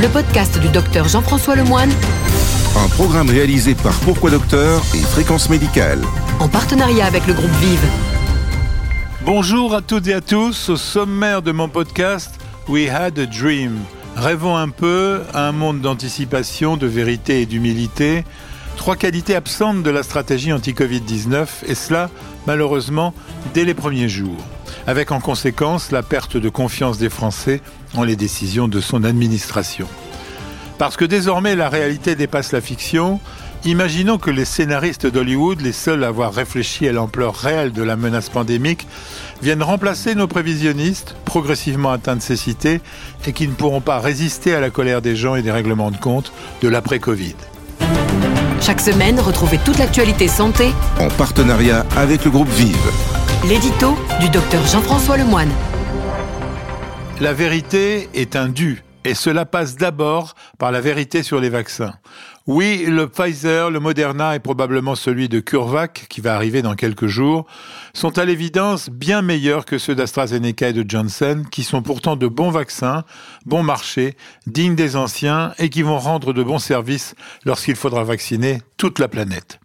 le podcast du docteur Jean-François Lemoine, Un programme réalisé par Pourquoi Docteur et Fréquence Médicale. en partenariat avec le groupe Vive. Bonjour à toutes et à tous. Au sommaire de mon podcast, We Had a Dream. Rêvons un peu à un monde d'anticipation, de vérité et d'humilité. Trois qualités absentes de la stratégie anti-Covid-19, et cela, malheureusement, dès les premiers jours. Avec en conséquence la perte de confiance des Français en les décisions de son administration. Parce que désormais la réalité dépasse la fiction, imaginons que les scénaristes d'Hollywood, les seuls à avoir réfléchi à l'ampleur réelle de la menace pandémique, viennent remplacer nos prévisionnistes, progressivement atteints de cécité, et qui ne pourront pas résister à la colère des gens et des règlements de compte de l'après-Covid. Chaque semaine, retrouvez toute l'actualité santé, En partenariat avec le groupe Vive. L'édito du docteur Jean-François Lemoine. La vérité est un dû, et cela passe d'abord par la vérité sur les vaccins. Oui, le Pfizer, le Moderna et probablement celui de CureVac, qui va arriver dans quelques jours, sont à l'évidence bien meilleurs que ceux d'AstraZeneca et de Johnson, qui sont pourtant de bons vaccins, bon marché, dignes des anciens et qui vont rendre de bons services lorsqu'il faudra vacciner toute la planète.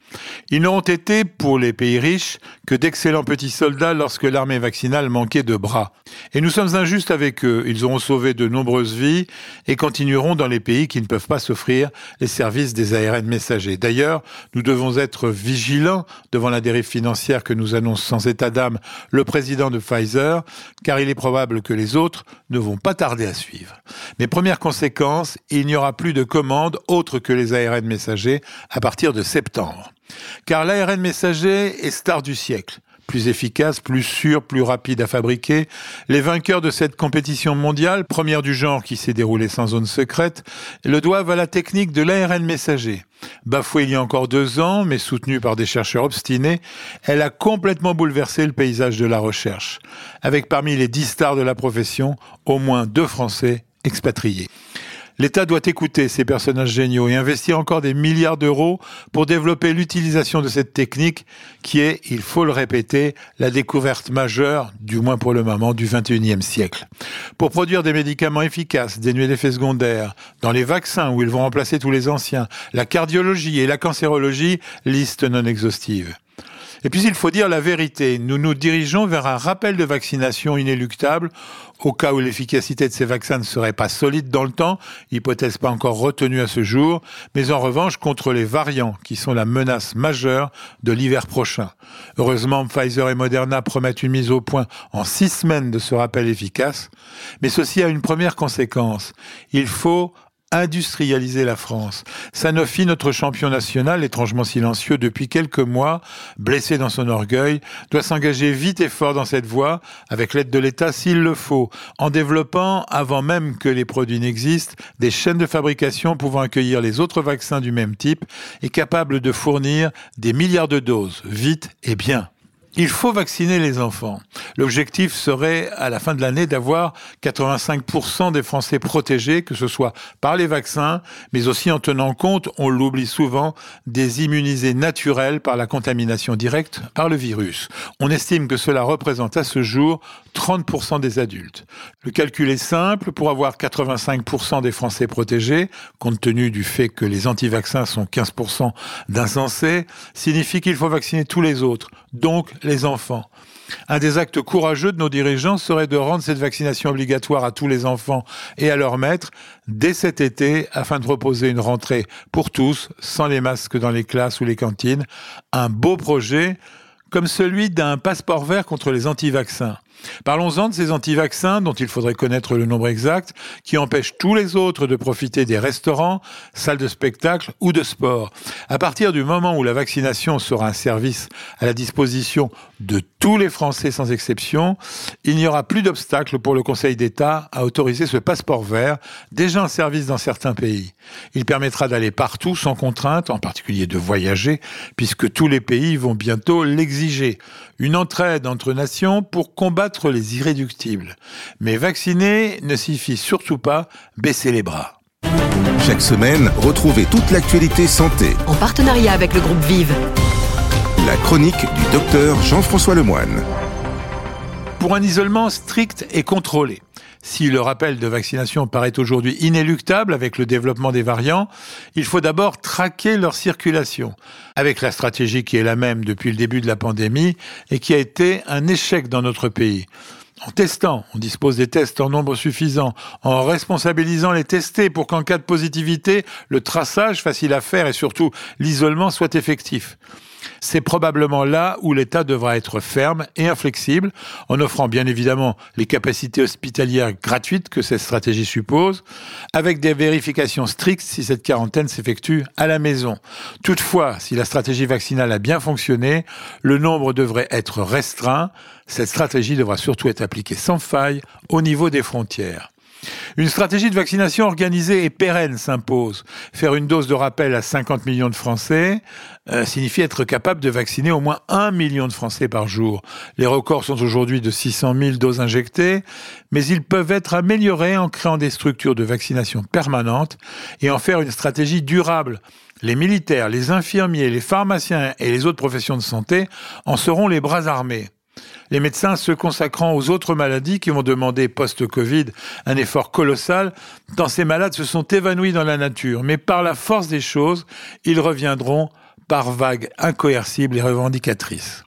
Ils n'auront été, pour les pays riches, que d'excellents petits soldats lorsque l'armée vaccinale manquait de bras. Et nous sommes injustes avec eux. Ils auront sauvé de nombreuses vies et continueront dans les pays qui ne peuvent pas s'offrir les services des ARN messagers. D'ailleurs, nous devons être vigilants devant la dérive financière que nous annonce sans état d'âme le président de Pfizer, car il est probable que les autres ne vont pas tarder à suivre. Mais première conséquence, il n'y aura plus de commandes autres que les ARN messagers à partir de septembre. Car l'ARN messager est star du siècle. Plus efficace, plus sûr, plus rapide à fabriquer. Les vainqueurs de cette compétition mondiale, première du genre qui s'est déroulée sans zone secrète, le doivent à la technique de l'ARN messager. Bafouée il y a encore deux ans, mais soutenue par des chercheurs obstinés, elle a complètement bouleversé le paysage de la recherche. Avec parmi les dix stars de la profession, au moins deux Français expatriés. L'État doit écouter ces personnages géniaux et investir encore des milliards d'euros pour développer l'utilisation de cette technique qui est, il faut le répéter, la découverte majeure, du moins pour le moment, du 21e siècle. Pour produire des médicaments efficaces, dénués d'effets secondaires, dans les vaccins où ils vont remplacer tous les anciens, la cardiologie et la cancérologie, liste non exhaustive. Et puis il faut dire la vérité, nous nous dirigeons vers un rappel de vaccination inéluctable au cas où l'efficacité de ces vaccins ne serait pas solide dans le temps, hypothèse pas encore retenue à ce jour, mais en revanche contre les variants qui sont la menace majeure de l'hiver prochain. Heureusement, Pfizer et Moderna promettent une mise au point en six semaines de ce rappel efficace, mais ceci a une première conséquence. Il faut industrialiser la France. Sanofi, notre champion national, étrangement silencieux depuis quelques mois, blessé dans son orgueil, doit s'engager vite et fort dans cette voie, avec l'aide de l'État s'il le faut, en développant, avant même que les produits n'existent, des chaînes de fabrication pouvant accueillir les autres vaccins du même type et capables de fournir des milliards de doses, vite et bien. Il faut vacciner les enfants. L'objectif serait, à la fin de l'année, d'avoir 85% des Français protégés, que ce soit par les vaccins, mais aussi en tenant compte, on l'oublie souvent, des immunisés naturels par la contamination directe par le virus. On estime que cela représente à ce jour 30% des adultes. Le calcul est simple, pour avoir 85% des Français protégés, compte tenu du fait que les anti-vaccins sont 15% d'insensés, signifie qu'il faut vacciner tous les autres, donc les enfants. Un des actes courageux de nos dirigeants serait de rendre cette vaccination obligatoire à tous les enfants et à leurs maîtres dès cet été afin de proposer une rentrée pour tous, sans les masques dans les classes ou les cantines. Un beau projet comme celui d'un passeport vert contre les anti-vaccins. Parlons-en de ces anti-vaccins dont il faudrait connaître le nombre exact, qui empêchent tous les autres de profiter des restaurants, salles de spectacle ou de sport. À partir du moment où la vaccination sera un service à la disposition de tous les Français sans exception, il n'y aura plus d'obstacle pour le Conseil d'État à autoriser ce passeport vert, déjà en service dans certains pays. Il permettra d'aller partout sans contrainte, en particulier de voyager, puisque tous les pays vont bientôt l'exiger. Une entraide entre nations pour combattre les irréductibles. Mais vacciner ne signifie surtout pas baisser les bras. Chaque semaine, retrouvez toute l'actualité santé. En partenariat avec le groupe Vive. La chronique du docteur Jean-François Lemoine. Pour un isolement strict et contrôlé, Si le rappel de vaccination paraît aujourd'hui inéluctable avec le développement des variants, il faut d'abord traquer leur circulation, avec la stratégie qui est la même depuis le début de la pandémie et qui a été un échec dans notre pays en testant, on dispose des tests en nombre suffisant, en responsabilisant les testés pour qu'en cas de positivité, le traçage facile à faire et surtout l'isolement soit effectif. C'est probablement là où l'État devra être ferme et inflexible, en offrant bien évidemment les capacités hospitalières gratuites que cette stratégie suppose, avec des vérifications strictes si cette quarantaine s'effectue à la maison. Toutefois, si la stratégie vaccinale a bien fonctionné, le nombre devrait être restreint. Cette stratégie devra surtout être appliquée sans faille au niveau des frontières. Une stratégie de vaccination organisée et pérenne s'impose. Faire une dose de rappel à 50 millions de Français euh, signifie être capable de vacciner au moins 1 million de Français par jour. Les records sont aujourd'hui de 600 000 doses injectées, mais ils peuvent être améliorés en créant des structures de vaccination permanentes et en faire une stratégie durable. Les militaires, les infirmiers, les pharmaciens et les autres professions de santé en seront les bras armés les médecins se consacrant aux autres maladies qui vont demander post-Covid un effort colossal, tant ces malades se sont évanouis dans la nature. Mais par la force des choses, ils reviendront par vagues incoercibles et revendicatrices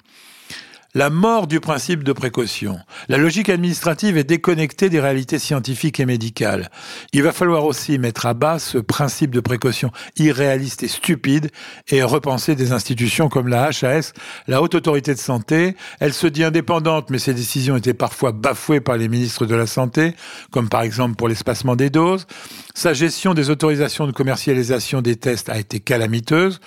la mort du principe de précaution. La logique administrative est déconnectée des réalités scientifiques et médicales. Il va falloir aussi mettre à bas ce principe de précaution irréaliste et stupide et repenser des institutions comme la HAS, la Haute Autorité de Santé. Elle se dit indépendante, mais ses décisions étaient parfois bafouées par les ministres de la Santé, comme par exemple pour l'espacement des doses. Sa gestion des autorisations de commercialisation des tests a été calamiteuse.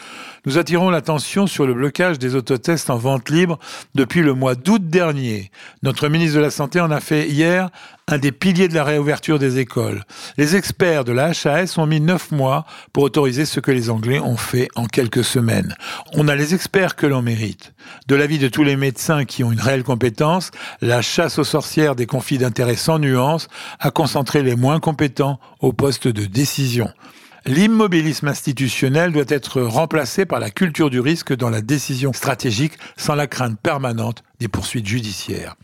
Nous attirons l'attention sur le blocage des autotests en vente libre depuis le mois d'août dernier. Notre ministre de la Santé en a fait hier un des piliers de la réouverture des écoles. Les experts de la HAS ont mis neuf mois pour autoriser ce que les Anglais ont fait en quelques semaines. On a les experts que l'on mérite. De l'avis de tous les médecins qui ont une réelle compétence, la chasse aux sorcières des conflits d'intérêts sans nuance a concentré les moins compétents au poste de décision. L'immobilisme institutionnel doit être remplacé par la culture du risque dans la décision stratégique sans la crainte permanente des poursuites judiciaires.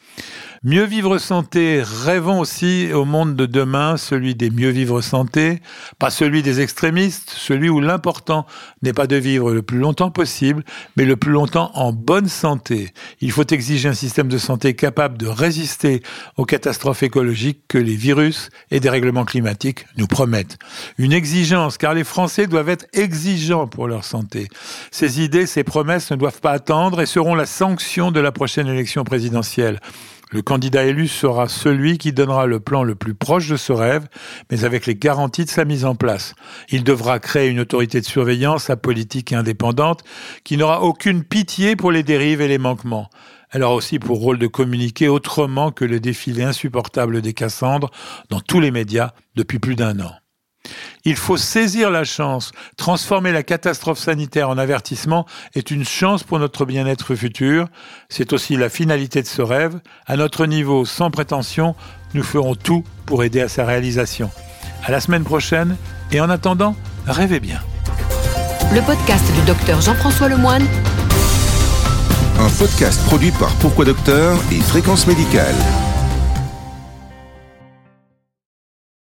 Mieux vivre santé, rêvons aussi au monde de demain, celui des mieux vivre santé, pas celui des extrémistes, celui où l'important n'est pas de vivre le plus longtemps possible, mais le plus longtemps en bonne santé. Il faut exiger un système de santé capable de résister aux catastrophes écologiques que les virus et des règlements climatiques nous promettent. Une exigence, car les Français doivent être exigeants pour leur santé. Ces idées, ces promesses ne doivent pas attendre et seront la sanction de la prochaine élection présidentielle. Le candidat élu sera celui qui donnera le plan le plus proche de ce rêve, mais avec les garanties de sa mise en place. Il devra créer une autorité de surveillance apolitique et indépendante qui n'aura aucune pitié pour les dérives et les manquements. Elle aura aussi pour rôle de communiquer autrement que le défilé insupportable des Cassandres dans tous les médias depuis plus d'un an. Il faut saisir la chance. Transformer la catastrophe sanitaire en avertissement est une chance pour notre bien-être futur. C'est aussi la finalité de ce rêve. À notre niveau, sans prétention, nous ferons tout pour aider à sa réalisation. À la semaine prochaine et en attendant, rêvez bien. Le podcast du docteur Jean-François Lemoine. Un podcast produit par Pourquoi Docteur et Fréquence Médicale.